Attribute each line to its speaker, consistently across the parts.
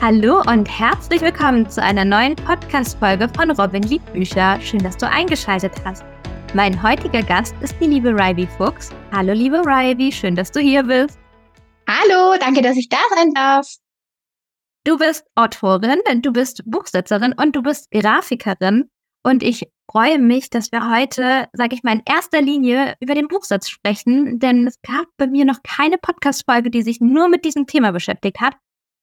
Speaker 1: Hallo und herzlich willkommen zu einer neuen Podcast-Folge von Robin Liedbücher. Schön, dass du eingeschaltet hast. Mein heutiger Gast ist die liebe Ryby Fuchs. Hallo, liebe Ryby, schön, dass du hier bist.
Speaker 2: Hallo, danke, dass ich da sein darf.
Speaker 1: Du bist Autorin, du bist Buchsetzerin und du bist Grafikerin. Und ich freue mich, dass wir heute, sage ich mal, in erster Linie über den Buchsatz sprechen, denn es gab bei mir noch keine Podcast-Folge, die sich nur mit diesem Thema beschäftigt hat.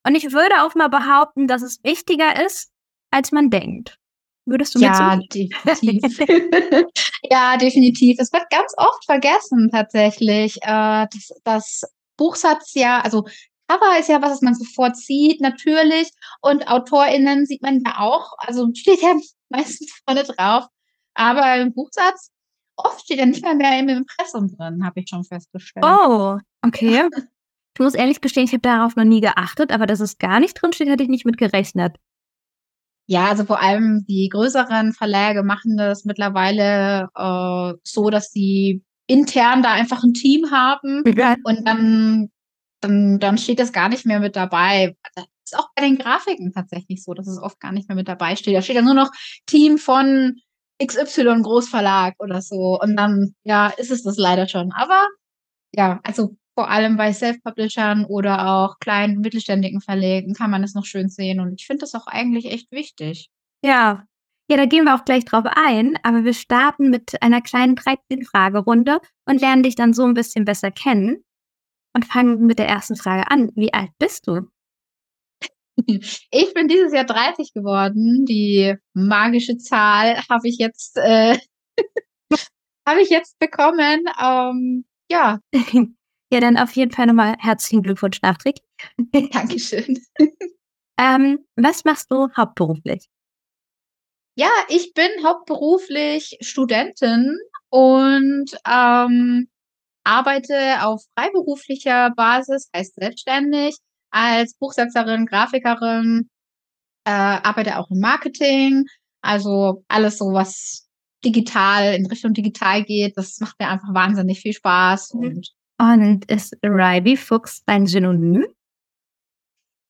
Speaker 1: Und ich würde auch mal behaupten, dass es wichtiger ist, als man denkt. Würdest du mir
Speaker 2: Ja, definitiv. ja, definitiv. Es wird ganz oft vergessen tatsächlich, äh, dass das Buchsatz ja, also Cover ist ja was, was man sofort sieht, natürlich. Und AutorInnen sieht man ja auch. Also steht ja meistens vorne drauf. Aber im Buchsatz, oft steht ja nicht mal mehr im Impressum drin, habe ich schon festgestellt.
Speaker 1: Oh, okay. Ich muss ehrlich gestehen, ich habe darauf noch nie geachtet, aber dass es gar nicht drin steht, hätte ich nicht mit gerechnet.
Speaker 2: Ja, also vor allem die größeren Verlage machen das mittlerweile äh, so, dass sie intern da einfach ein Team haben
Speaker 1: Ja.
Speaker 2: und dann, dann, dann steht das gar nicht mehr mit dabei. Das ist auch bei den Grafiken tatsächlich so, dass es oft gar nicht mehr mit dabei steht. Da steht ja nur noch Team von XY Großverlag oder so. Und dann, ja, ist es das leider schon. Aber ja, also vor allem bei Self-Publishern oder auch kleinen mittelständigen Verlegen kann man es noch schön sehen. Und ich finde das auch eigentlich echt wichtig.
Speaker 1: Ja. Ja, da gehen wir auch gleich drauf ein, aber wir starten mit einer kleinen 13-Frage-Runde und lernen dich dann so ein bisschen besser kennen und fangen mit der ersten Frage an. Wie alt bist du?
Speaker 2: Ich bin dieses Jahr 30 geworden. Die magische Zahl habe ich jetzt, äh, habe ich jetzt bekommen. Ähm, ja,
Speaker 1: ja, dann auf jeden Fall nochmal herzlichen Glückwunsch nachträglich.
Speaker 2: Dankeschön.
Speaker 1: ähm, was machst du hauptberuflich?
Speaker 2: Ja, ich bin hauptberuflich Studentin und ähm, arbeite auf freiberuflicher Basis, heißt selbstständig, als Buchsetzerin, Grafikerin, äh, arbeite auch im Marketing, also alles so, was digital, in Richtung digital geht, das macht mir einfach wahnsinnig viel Spaß.
Speaker 1: Mhm.
Speaker 2: Und
Speaker 1: Und ist Ryby Fuchs dein Synonym?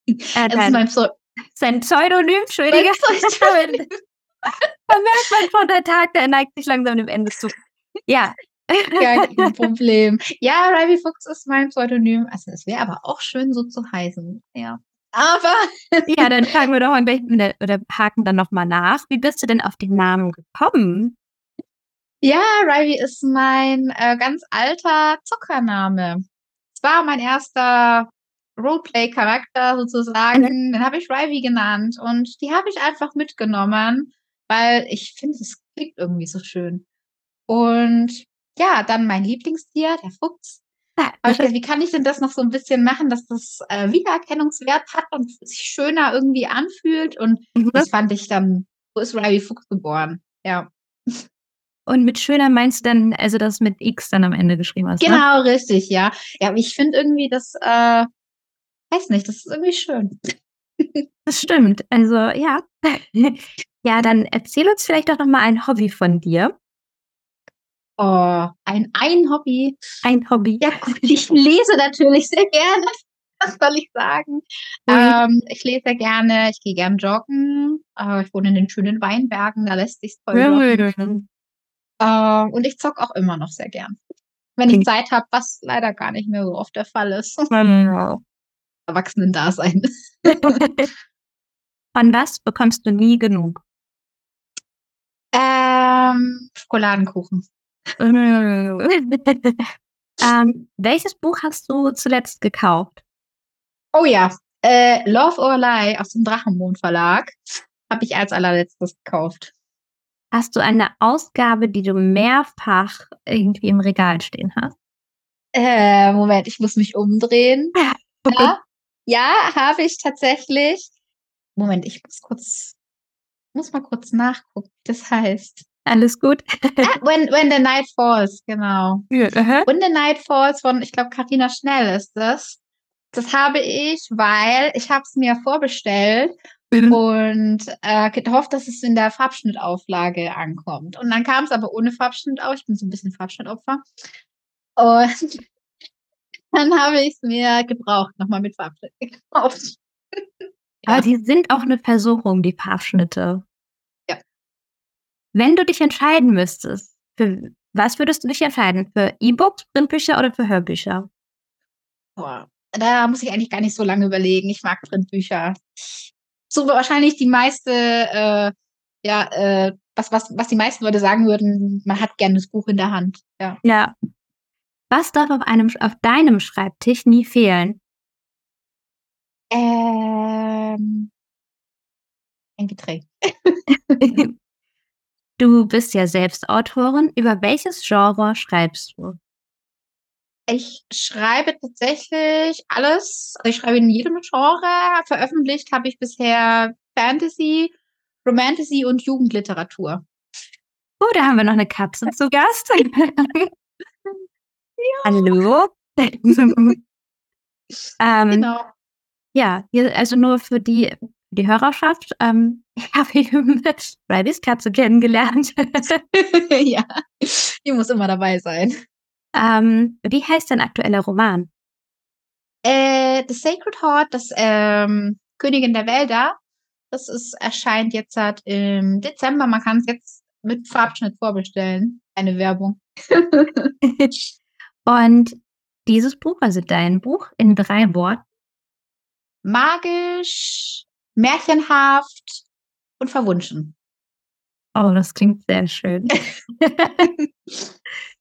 Speaker 1: Äh,
Speaker 2: das ist
Speaker 1: dein,
Speaker 2: mein Pseu
Speaker 1: sein Pseudonym, Entschuldige.
Speaker 2: Pseudonym.
Speaker 1: Man merkt man von der Tag, der neigt sich langsam dem Ende zu. Ja.
Speaker 2: Ja, kein Problem. Ja, Ryby Fuchs ist mein Pseudonym. Also es wäre aber auch schön, so zu heißen. Ja. Aber
Speaker 1: ja, dann fragen wir doch mal oder haken dann nochmal nach. Wie bist du denn auf den Namen gekommen?
Speaker 2: Ja, Ryby ist mein äh, ganz alter Zockername. Es war mein erster Roleplay-Charakter sozusagen. Den habe ich Ryby genannt und die habe ich einfach mitgenommen, weil ich finde, es klingt irgendwie so schön. Und ja, dann mein Lieblingstier, der Fuchs.
Speaker 1: Ja,
Speaker 2: Aber ich gedacht, wie kann ich denn das noch so ein bisschen machen, dass das äh, Wiedererkennungswert hat und sich schöner irgendwie anfühlt? Und das fand ich dann, so ist Ryby Fuchs geboren. Ja.
Speaker 1: Und mit schöner meinst du dann, also das mit X dann am Ende geschrieben hast, ne?
Speaker 2: Genau, richtig, ja. Ja, aber ich finde irgendwie das, äh, weiß nicht, das ist irgendwie schön.
Speaker 1: Das stimmt. Also, ja. Ja, dann erzähl uns vielleicht doch nochmal ein Hobby von dir.
Speaker 2: Oh, ein, ein Hobby.
Speaker 1: Ein Hobby.
Speaker 2: Ja, gut, ich lese natürlich sehr gerne. Was soll ich sagen? Ähm, ich lese sehr gerne, ich gehe gern joggen. Äh, ich wohne in den schönen Weinbergen, da lässt sich toll joggen. Äh, und ich zock auch immer noch sehr gern. Wenn ich Zeit habe, was leider gar nicht mehr so oft der Fall ist.
Speaker 1: Wow.
Speaker 2: Erwachsenen-Dasein.
Speaker 1: Von was bekommst du nie genug?
Speaker 2: Ähm, Schokoladenkuchen.
Speaker 1: ähm, welches Buch hast du zuletzt gekauft?
Speaker 2: Oh ja, äh, Love or Lie aus dem Drachenmond Verlag habe ich als allerletztes gekauft.
Speaker 1: Hast du eine Ausgabe, die du mehrfach irgendwie im Regal stehen hast?
Speaker 2: Äh, Moment, ich muss mich umdrehen.
Speaker 1: Okay.
Speaker 2: Ja, ja habe ich tatsächlich. Moment, ich muss kurz, muss mal kurz nachgucken, wie das heißt.
Speaker 1: Alles gut?
Speaker 2: Ah, when, when the Night Falls, genau.
Speaker 1: Aha.
Speaker 2: When the Night Falls von, ich glaube, Carina Schnell ist das. Das habe ich, weil ich habe es mir vorbestellt und äh, gehofft, dass es in der Farbschnittauflage ankommt. Und dann kam es aber ohne Farbschnitt auch. Ich bin so ein bisschen Farbschnittopfer. Und dann habe ich es mir gebraucht, nochmal mit Farbschnitt gekauft.
Speaker 1: Aber die sind auch eine Versuchung, die Farbschnitte.
Speaker 2: Ja.
Speaker 1: Wenn du dich entscheiden müsstest, für was würdest du dich entscheiden? Für E-Books, Printbücher oder für Hörbücher?
Speaker 2: Boah, da muss ich eigentlich gar nicht so lange überlegen. Ich mag Printbücher. So wahrscheinlich die meiste, äh, ja, äh, was, was, was die meisten Leute sagen würden, man hat gerne das Buch in der Hand. Ja.
Speaker 1: Ja. Was darf auf einem auf deinem Schreibtisch nie fehlen?
Speaker 2: Ähm, ein Getränk.
Speaker 1: Du bist ja selbst Autorin. Über welches Genre schreibst du?
Speaker 2: Ich schreibe tatsächlich alles. Also ich schreibe in jedem Genre. Veröffentlicht habe ich bisher Fantasy, Romantasy und Jugendliteratur.
Speaker 1: Oh, da haben wir noch eine Katze zu Gast. Hallo. ähm,
Speaker 2: Genau.
Speaker 1: ja, also nur für die, für die Hörerschaft. Ähm, ich habe eben Bribys Katze kennengelernt.
Speaker 2: ja, die muss immer dabei sein.
Speaker 1: Ähm, wie heißt dein aktueller Roman?
Speaker 2: Äh, The Sacred Heart, das ähm, Königin der Wälder, das ist, erscheint jetzt halt im Dezember. Man kann es jetzt mit Farbschnitt vorbestellen. Eine Werbung.
Speaker 1: Und dieses Buch, also dein Buch, in drei Worten.
Speaker 2: Magisch, märchenhaft und verwunschen.
Speaker 1: Oh, das klingt sehr schön.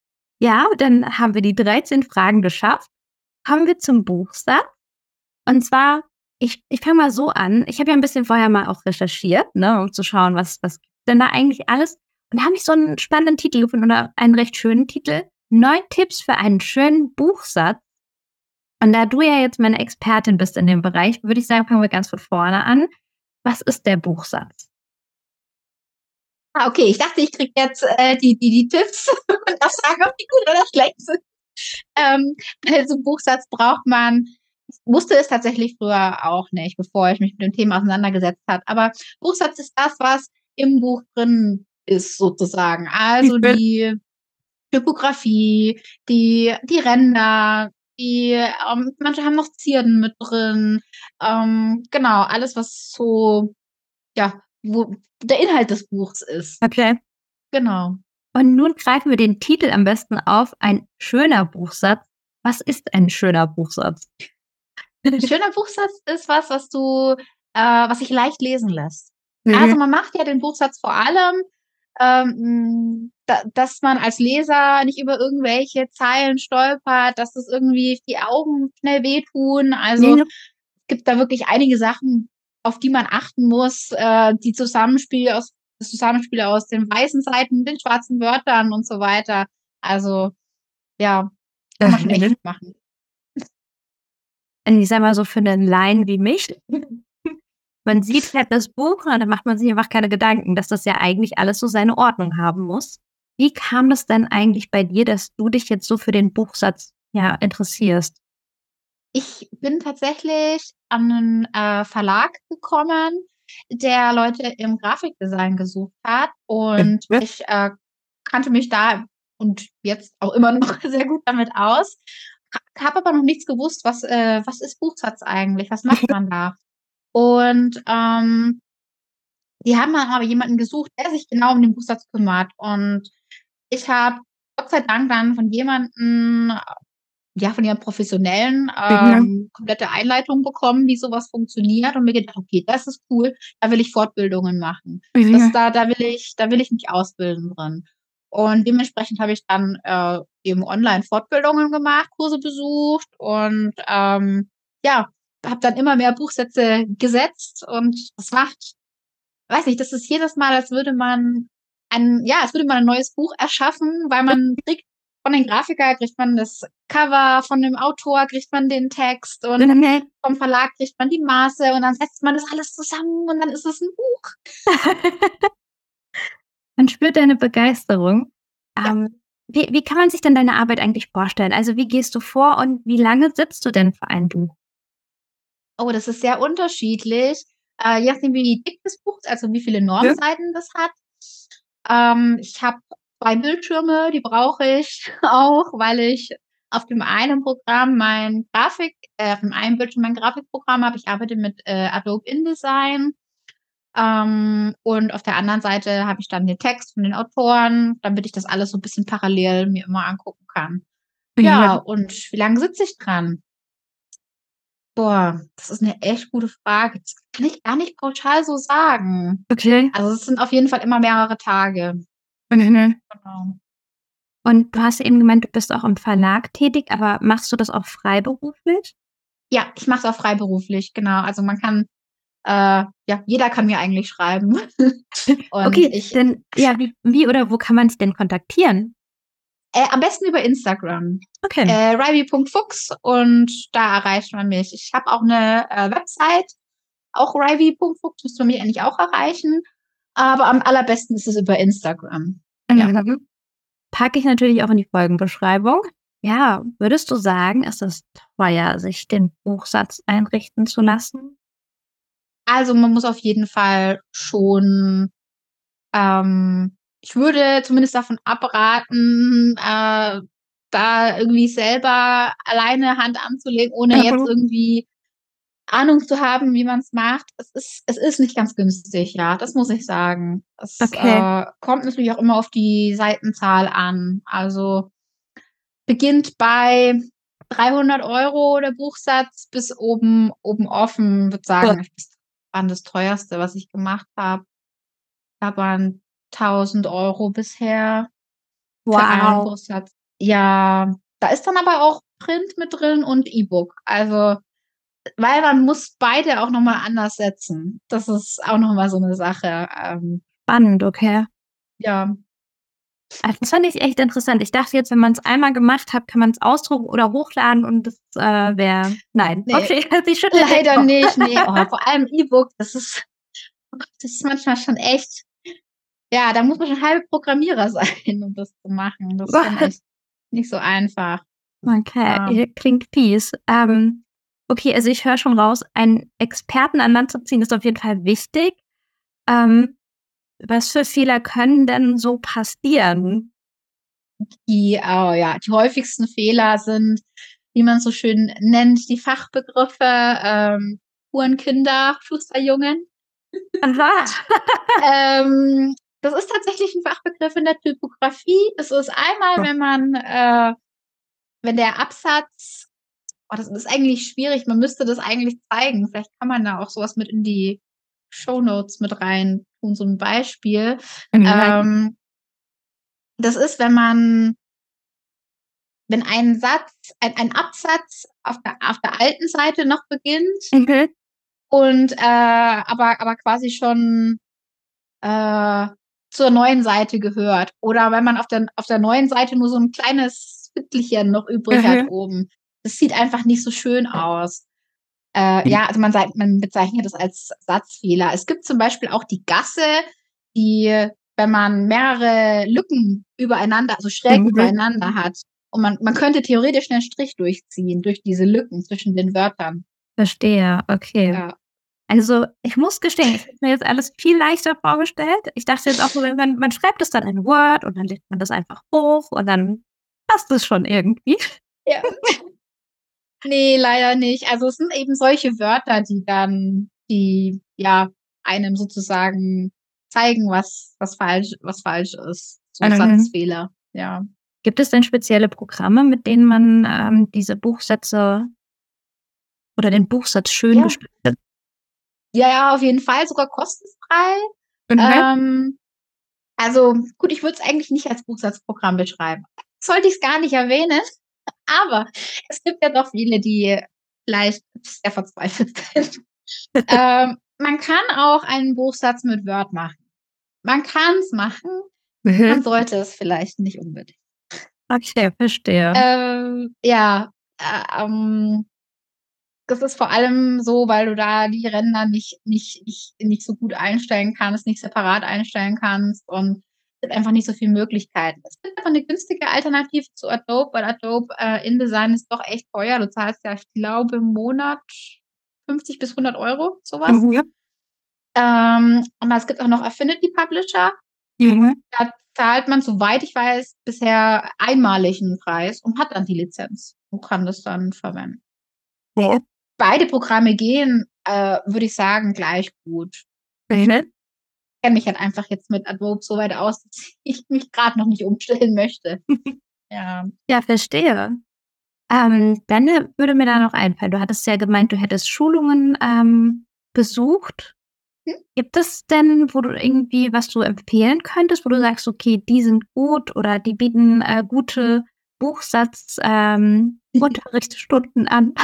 Speaker 1: ja, dann haben wir die 13 Fragen geschafft. Kommen wir zum Buchsatz. Und zwar, ich, ich fange mal so an. Ich habe ja ein bisschen vorher mal auch recherchiert, ne, um zu schauen, was, was gibt denn da eigentlich alles. Und da habe ich so einen spannenden Titel gefunden oder einen recht schönen Titel. Neun Tipps für einen schönen Buchsatz. Und da du ja jetzt meine Expertin bist in dem Bereich, würde ich sagen, fangen wir ganz von vorne an. Was ist der Buchsatz?
Speaker 2: Ah, okay, ich dachte, ich kriege jetzt äh, die, die, die Tipps und darf sagen, ob die gut oder schlecht sind. Ähm, also Buchsatz braucht man, ich wusste es tatsächlich früher auch nicht, bevor ich mich mit dem Thema auseinandergesetzt habe. Aber Buchsatz ist das, was im Buch drin ist, sozusagen. Also die Typografie, die, die Ränder, die, ähm, manche haben noch Zierden mit drin. Ähm, genau, alles, was so, ja, wo der Inhalt des Buchs ist.
Speaker 1: Okay.
Speaker 2: Genau.
Speaker 1: Und nun greifen wir den Titel am besten auf. Ein schöner Buchsatz. Was ist ein schöner Buchsatz?
Speaker 2: Ein schöner Buchsatz ist was, was du, äh, was sich leicht lesen lässt.
Speaker 1: Mhm.
Speaker 2: Also man macht ja den Buchsatz vor allem, ähm, da, dass man als Leser nicht über irgendwelche Zeilen stolpert, dass es irgendwie die Augen schnell wehtun. Also
Speaker 1: Nee.
Speaker 2: es gibt da wirklich einige Sachen, auf die man achten muss. Äh, die Zusammenspiel aus, das Zusammenspiel aus den weißen Seiten, den schwarzen Wörtern und so weiter. Also ja, kann man schon echt machen.
Speaker 1: Und ich sag mal so für einen Laien wie mich, man sieht halt das Buch und dann macht man sich einfach keine Gedanken, dass das ja eigentlich alles so seine Ordnung haben muss. Wie kam das denn eigentlich bei dir, dass du dich jetzt so für den Buchsatz ja interessierst?
Speaker 2: Ich bin tatsächlich an einen äh, Verlag gekommen, der Leute im Grafikdesign gesucht hat. Und
Speaker 1: Ja.
Speaker 2: ich äh, kannte mich da und jetzt auch immer noch sehr gut damit aus. Habe aber noch nichts gewusst, was, äh, was ist Buchsatz eigentlich? Was macht man da? Und ähm, die haben dann aber jemanden gesucht, der sich genau um den Buchsatz kümmert. Und ich habe Gott sei Dank dann von jemandem, ja, von ihren Professionellen, ähm, komplette Einleitung bekommen, wie sowas funktioniert und mir gedacht, okay, das ist cool, da will ich Fortbildungen machen. Das, da, da will ich, da will ich mich ausbilden drin. Und dementsprechend habe ich dann äh, eben online Fortbildungen gemacht, Kurse besucht und ähm, ja, habe dann immer mehr Buchsätze gesetzt und das macht, weiß nicht, das ist jedes Mal, als würde man ein, ja, als würde man ein neues Buch erschaffen, weil man kriegt von den Grafiker kriegt man das Cover, von dem Autor kriegt man den Text und vom Verlag kriegt man die Maße und dann setzt man das alles zusammen und dann ist es ein Buch.
Speaker 1: Man spürt deine Begeisterung. Ähm, wie, wie kann man sich denn deine Arbeit eigentlich vorstellen? Also wie gehst du vor und wie lange sitzt du denn für ein Buch?
Speaker 2: Oh, das ist sehr unterschiedlich. Äh, je nachdem, wie dick das Buch ist, also wie viele Normseiten das hat. Ähm, ich habe zwei Bildschirme, die brauche ich auch, weil ich auf dem einen Programm mein Grafik, äh, auf dem einen Bildschirm mein Grafikprogramm habe. Ich arbeite mit äh, Adobe InDesign. Ähm, und auf der anderen Seite habe ich dann den Text von den Autoren, damit ich das alles so ein bisschen parallel mir immer angucken kann. Ja, ja. und wie lange sitze ich dran? Boah, das ist eine echt gute Frage. Das kann ich gar nicht pauschal so sagen.
Speaker 1: Okay.
Speaker 2: Also es sind auf jeden Fall immer mehrere Tage.
Speaker 1: Mhm. Genau. Und du hast eben gemeint, du bist auch im Verlag tätig, aber machst du das auch freiberuflich?
Speaker 2: Ja, ich mache es auch freiberuflich, genau. Also man kann, äh, ja, jeder kann mir eigentlich schreiben.
Speaker 1: okay, ich, denn ja, wie, wie oder wo kann man es denn kontaktieren?
Speaker 2: Äh, am besten über Instagram.
Speaker 1: Okay.
Speaker 2: Äh, Rivi.fuchs und da erreicht man mich. Ich habe auch eine äh, Website, auch Rivi.fuchs, müsste man mich eigentlich auch erreichen. Aber am allerbesten ist es über Instagram.
Speaker 1: Ja. Mhm. Packe ich natürlich auch in die Folgenbeschreibung. Ja, würdest du sagen, ist es teuer, sich den Buchsatz einrichten zu lassen?
Speaker 2: Also man muss auf jeden Fall schon ähm, ich würde zumindest davon abraten, äh, da irgendwie selber alleine Hand anzulegen, ohne jetzt irgendwie Ahnung zu haben, wie man es macht. Es ist, es ist nicht ganz günstig, ja, das muss ich sagen. Es okay. äh, kommt natürlich auch immer auf die Seitenzahl an. Also beginnt bei 300 Euro der Buchsatz bis oben, oben offen, würde sagen, ja. das war das teuerste, was ich gemacht habe. Da waren 1000 Euro bisher.
Speaker 1: Wow.
Speaker 2: Ja, da ist dann aber auch Print mit drin und E-Book. Also, weil man muss beide auch nochmal anders setzen. Das ist auch nochmal so eine Sache. Ähm,
Speaker 1: Spannend, okay.
Speaker 2: Ja.
Speaker 1: Also das fand ich echt interessant. Ich dachte jetzt, wenn man es einmal gemacht hat, kann man es ausdrucken oder hochladen und das äh, wäre. Nein.
Speaker 2: Nee, okay, sie schüttelt Leider nicht. Nee, oh, vor allem E-Book, das ist, das ist manchmal schon echt ja, da muss man schon halb Programmierer sein, um das zu machen. Das ist nicht so einfach.
Speaker 1: Okay, ja. klingt fies. Ähm, okay, also ich höre schon raus, einen Experten an Land zu ziehen ist auf jeden Fall wichtig. Ähm, was für Fehler können denn so passieren?
Speaker 2: Die, oh ja, die häufigsten Fehler sind, wie man so schön nennt, die Fachbegriffe ähm, Hurenkinder, Schusterjungen.
Speaker 1: Aha.
Speaker 2: ähm, das ist tatsächlich ein Fachbegriff in der Typografie. Es ist einmal, wenn man, äh, wenn der Absatz, oh, das ist eigentlich schwierig, man müsste das eigentlich zeigen. Vielleicht kann man da auch sowas mit in die Show Notes mit rein tun, so ein Beispiel. Mhm. Ähm, das ist, wenn man, wenn ein Satz, ein, ein Absatz auf der, auf der alten Seite noch beginnt
Speaker 1: mhm.
Speaker 2: und äh, aber, aber quasi schon äh, zur neuen Seite gehört. Oder wenn man auf der, auf der neuen Seite nur so ein kleines Fittelchen noch übrig mhm. hat oben. Das sieht einfach nicht so schön aus. Äh, ja, also man, man bezeichnet das als Satzfehler. Es gibt zum Beispiel auch die Gasse, die, wenn man mehrere Lücken übereinander, also schräg mhm. übereinander hat, und man, man könnte theoretisch einen Strich durchziehen durch diese Lücken zwischen den Wörtern.
Speaker 1: Verstehe, okay. Ja. Also, ich muss gestehen, ich habe mir jetzt alles viel leichter vorgestellt. Ich dachte jetzt auch so, man, man schreibt es dann in Word und dann legt man das einfach hoch und dann passt es schon irgendwie.
Speaker 2: Ja. Nee, leider nicht. Also es sind eben solche Wörter, die dann, die ja einem sozusagen zeigen, was, was falsch, was falsch ist. So. Satzfehler, ja.
Speaker 1: Gibt es denn spezielle Programme, mit denen man ähm, diese Buchsätze oder den Buchsatz schön ja. gestaltet?
Speaker 2: Ja, ja, auf jeden Fall, sogar kostenfrei. Mhm. Ähm, also gut, ich würde es eigentlich nicht als Buchsatzprogramm beschreiben. Sollte ich es gar nicht erwähnen. Aber es gibt ja doch viele, die vielleicht sehr verzweifelt sind. ähm, man kann auch einen Buchsatz mit Word machen. Man kann es machen, mhm. man sollte es vielleicht nicht unbedingt.
Speaker 1: Okay, verstehe.
Speaker 2: Ähm, ja, äh, ähm, das ist vor allem so, weil du da die Ränder nicht, nicht, nicht, nicht so gut einstellen kannst, nicht separat einstellen kannst und gibt einfach nicht so viele Möglichkeiten. Es gibt einfach eine günstige Alternative zu Adobe, weil Adobe äh, InDesign ist doch echt teuer. Du zahlst ja, ich glaube, im Monat 50 bis 100 Euro, sowas. Mhm. Ähm, und es gibt auch noch Affinity Publisher. Mhm. Da zahlt man, soweit ich weiß, bisher einmaligen Preis und hat dann die Lizenz und kann das dann verwenden.
Speaker 1: Ja.
Speaker 2: Beide Programme gehen, äh, würde ich sagen, gleich gut.
Speaker 1: Mhm.
Speaker 2: Ich kenne mich halt einfach jetzt mit Adobe so weit aus, dass ich mich gerade noch nicht umstellen möchte. ja.
Speaker 1: Ja, verstehe. Ähm, dann würde mir da noch einfallen, du hattest ja gemeint, du hättest Schulungen ähm, besucht.
Speaker 2: Hm?
Speaker 1: Gibt es denn, wo du irgendwie was du empfehlen könntest, wo du sagst, okay, die sind gut oder die bieten äh, gute Buchsatz ähm, an?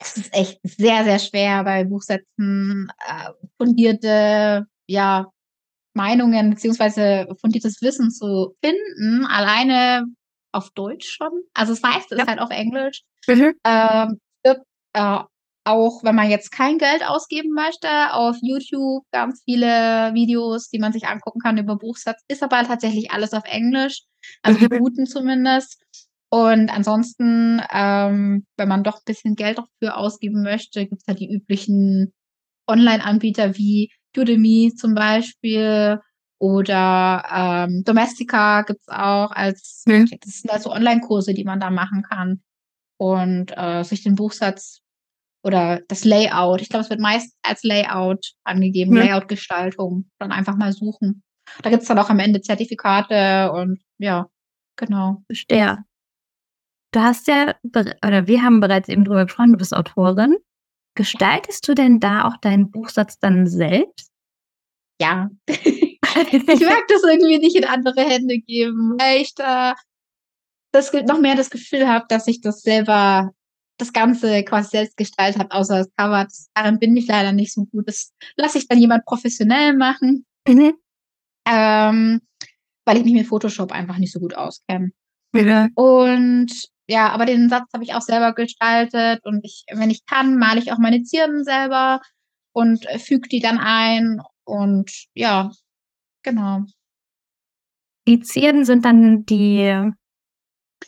Speaker 2: Es ist echt sehr, sehr schwer bei Buchsätzen äh, fundierte ja, Meinungen beziehungsweise fundiertes Wissen zu finden. Alleine auf Deutsch schon. Also das meiste
Speaker 1: Ja.
Speaker 2: ist halt auf Englisch.
Speaker 1: Mhm.
Speaker 2: Ähm, gibt, äh, auch wenn man jetzt kein Geld ausgeben möchte, auf YouTube ganz viele Videos, die man sich angucken kann über Buchsatz. Ist aber tatsächlich alles auf Englisch, also die
Speaker 1: Mhm.
Speaker 2: guten zumindest. Und ansonsten, ähm, wenn man doch ein bisschen Geld dafür ausgeben möchte, gibt es halt die üblichen Online-Anbieter wie Udemy zum Beispiel oder ähm, Domestika gibt's auch als,
Speaker 1: Mhm.
Speaker 2: das sind also Online-Kurse, die man da machen kann und äh, sich den Buchsatz oder das Layout, ich glaube, es wird meist als Layout angegeben,
Speaker 1: Ja.
Speaker 2: Layout-Gestaltung, dann einfach mal suchen. Da gibt's dann auch am Ende Zertifikate und ja, genau.
Speaker 1: Verstehe. Du hast ja, oder wir haben bereits eben drüber gesprochen, du bist Autorin. Gestaltest du denn da auch deinen Buchsatz dann selbst?
Speaker 2: Ja. ich mag das irgendwie nicht in andere Hände geben, weil ich da das noch mehr das Gefühl habe, dass ich das selber, das Ganze quasi selbst gestaltet habe, außer das Cover. Das, darin bin ich leider nicht so gut. Das lasse ich dann jemand professionell machen,
Speaker 1: Mhm.
Speaker 2: ähm, weil ich mich mit Photoshop einfach nicht so gut auskenne.
Speaker 1: Ja.
Speaker 2: Und ja, aber den Satz habe ich auch selber gestaltet und ich, wenn ich kann, male ich auch meine Zierden selber und füge die dann ein und ja, genau.
Speaker 1: Die Zierden sind dann die,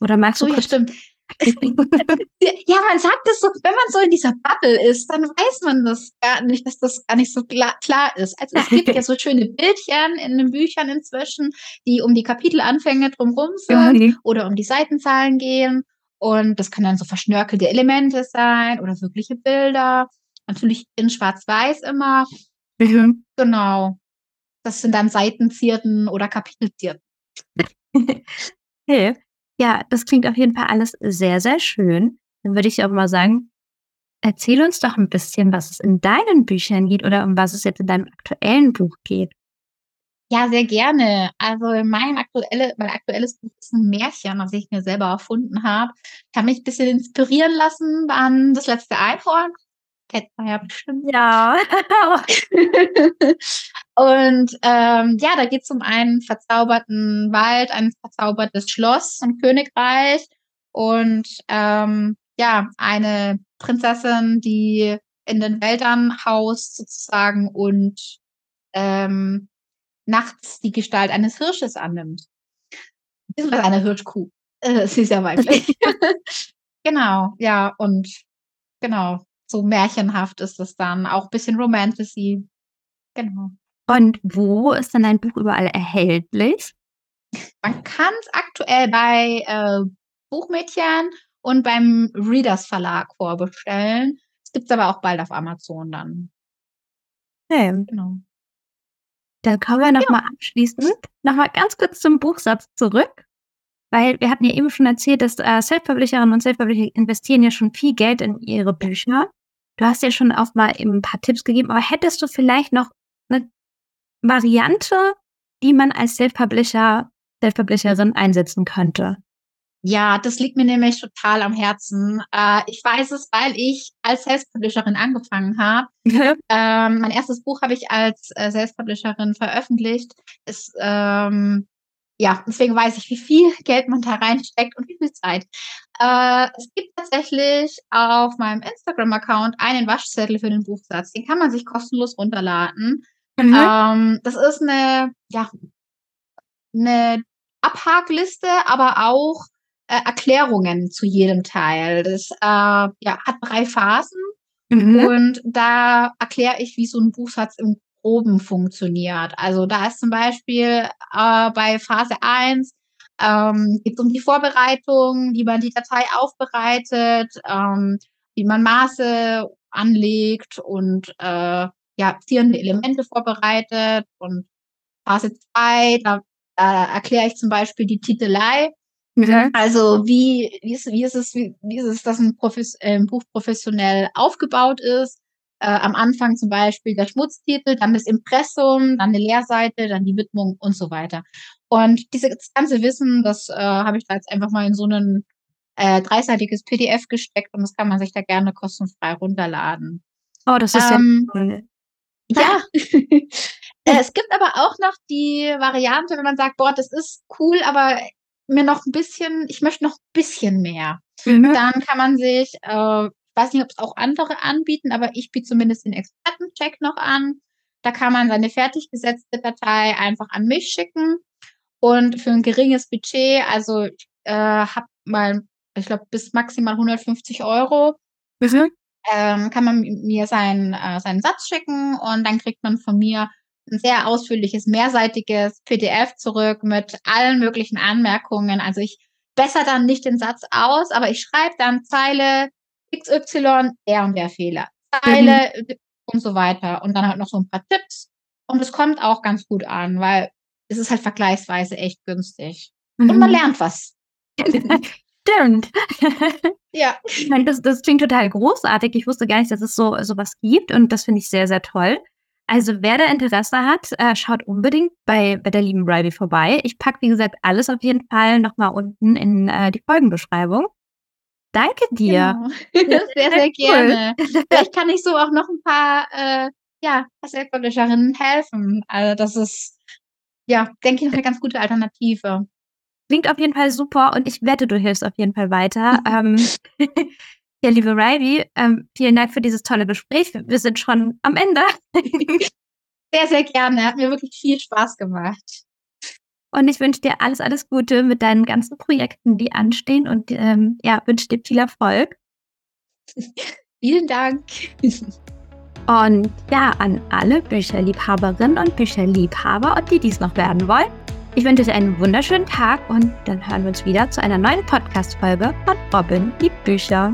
Speaker 1: oder magst du
Speaker 2: So, ja,
Speaker 1: kurz
Speaker 2: stimmt. Ja, man sagt es so, wenn man so in dieser Bubble ist, dann weiß man das gar nicht, dass das gar nicht so klar, klar ist. Also es gibt ja so schöne Bildchen in den Büchern inzwischen, die um die Kapitelanfänge drumherum sind oder um die Seitenzahlen gehen. Und das können dann so verschnörkelte Elemente sein oder wirkliche Bilder. Natürlich in Schwarz-Weiß immer.
Speaker 1: Mhm.
Speaker 2: Genau. Das sind dann Seitenzierten oder Kapitelzierten.
Speaker 1: Okay. Ja, das klingt auf jeden Fall alles sehr, sehr schön. Dann würde ich auch mal sagen, erzähl uns doch ein bisschen, was es in deinen Büchern geht oder um was es jetzt in deinem aktuellen Buch geht.
Speaker 2: Ja, sehr gerne. Also mein, aktuelle, mein aktuelles Buch ist ein Märchen, das ich mir selber erfunden habe. Ich habe mich ein bisschen inspirieren lassen an das letzte Einhorn. Kennt man ja bestimmt.
Speaker 1: Ja.
Speaker 2: Und ähm, ja, da geht es um einen verzauberten Wald, ein verzaubertes Schloss, ein Königreich und ähm, ja, eine Prinzessin, die in den Wäldern haust sozusagen und ähm, nachts die Gestalt eines Hirsches annimmt. Beziehungsweise eine Hirschkuh. Äh, sie ist ja weiblich. genau, ja, und genau, so märchenhaft ist es dann. Auch ein bisschen Romantasy. Genau.
Speaker 1: Und wo ist denn dein Buch überall erhältlich?
Speaker 2: Man kann es aktuell bei äh, Buchmädchen und beim Readers Verlag vorbestellen. Es gibt es aber auch bald auf Amazon dann.
Speaker 1: Okay.
Speaker 2: Genau.
Speaker 1: Dann kommen wir nochmal abschließend nochmal ganz kurz zum Buchsatz zurück. Weil wir hatten ja eben schon erzählt, dass äh, Self-Publisherinnen und Self-Publisher investieren ja schon viel Geld in ihre Bücher. Du hast ja schon auch mal eben ein paar Tipps gegeben, aber hättest du vielleicht noch eine Variante, die man als Self-Publisher, Self-Publisherin einsetzen könnte?
Speaker 2: Ja, das liegt mir nämlich total am Herzen. Äh, ich weiß es, weil ich als Self-Publisherin angefangen habe. Ähm, mein erstes Buch habe ich als äh, Self-Publisherin veröffentlicht. Es, ähm, ja, deswegen weiß ich, wie viel Geld man da reinsteckt und wie viel Zeit. Äh, es gibt tatsächlich auf meinem Instagram-Account einen Waschzettel für den Buchsatz. Den kann man sich kostenlos runterladen.
Speaker 1: Mhm.
Speaker 2: Ähm, das ist eine, ja, eine Abhakliste, aber auch äh, Erklärungen zu jedem Teil. Das äh, ja, hat drei Phasen
Speaker 1: Mhm.
Speaker 2: und da erkläre ich, wie so ein Buchsatz im Groben funktioniert. Also da ist zum Beispiel äh, bei Phase 1 ähm, geht es um die Vorbereitung, wie man die Datei aufbereitet, ähm, wie man Maße anlegt und äh, ja, zierende Elemente vorbereitet. Und Phase 2, da, da erkläre ich zum Beispiel die Titelei. Mhm. Also wie, wie, ist, wie ist es, wie, wie ist es, dass ein, Profes äh, ein Buch professionell aufgebaut ist? Äh, am Anfang zum Beispiel der Schmutztitel, dann das Impressum, dann eine Leerseite, dann die Widmung und so weiter. Und dieses ganze Wissen, das äh, habe ich da jetzt einfach mal in so ein äh, dreiseitiges PDF gesteckt und das kann man sich da gerne kostenfrei runterladen.
Speaker 1: Oh, das ist ähm, ja cool.
Speaker 2: Ja. Äh, es gibt aber auch noch die Variante, wenn man sagt, boah, das ist cool, aber mir noch ein bisschen, ich möchte noch ein bisschen mehr. Mhm. Dann kann man sich, äh, weiß nicht, ob es auch andere anbieten, aber ich biete zumindest den Expertencheck noch an. Da kann man seine fertig gesetzte Datei einfach an mich schicken und für ein geringes Budget, also ich äh, habe mal, ich glaube, bis maximal 150 Euro. Mhm ähm, kann man mir seinen, äh, seinen Satz schicken und dann kriegt man von mir ein sehr ausführliches, mehrseitiges PDF zurück mit allen möglichen Anmerkungen. Also ich besser dann nicht den Satz aus, aber ich schreibe dann Zeile XY, der und der Fehler. Zeile mhm. und so weiter. Und dann halt noch so ein paar Tipps. Und es kommt auch ganz gut an, weil es ist halt vergleichsweise echt günstig. Mhm. Und man mhm. lernt was.
Speaker 1: Stimmt. Ja. Das, das klingt total großartig. Ich wusste gar nicht, dass es so sowas gibt und das finde ich sehr, sehr toll. Also wer da Interesse hat, äh, schaut unbedingt bei, bei der lieben Riley vorbei. Ich packe, wie gesagt, alles auf jeden Fall nochmal unten in äh, die Folgenbeschreibung. Danke dir.
Speaker 2: Genau. sehr, sehr gerne. Vielleicht kann ich so auch noch ein paar äh, ja, Self-Publisherinnen helfen. Also das ist, ja, denke ich, noch eine ganz gute Alternative.
Speaker 1: Klingt auf jeden Fall super und ich wette, du hilfst auf jeden Fall weiter. ähm, ja, liebe Riley, ähm, vielen Dank für dieses tolle Gespräch. Wir sind schon am Ende.
Speaker 2: sehr, sehr gerne. Hat mir wirklich viel Spaß gemacht.
Speaker 1: Und ich wünsche dir alles, alles Gute mit deinen ganzen Projekten, die anstehen und ähm, ja, wünsche dir viel Erfolg.
Speaker 2: Vielen Dank.
Speaker 1: Und ja, an alle Bücherliebhaberinnen und Bücherliebhaber und die dies noch werden wollen, ich wünsche euch einen wunderschönen Tag und dann hören wir uns wieder zu einer neuen Podcast-Folge von Robin liebt Bücher.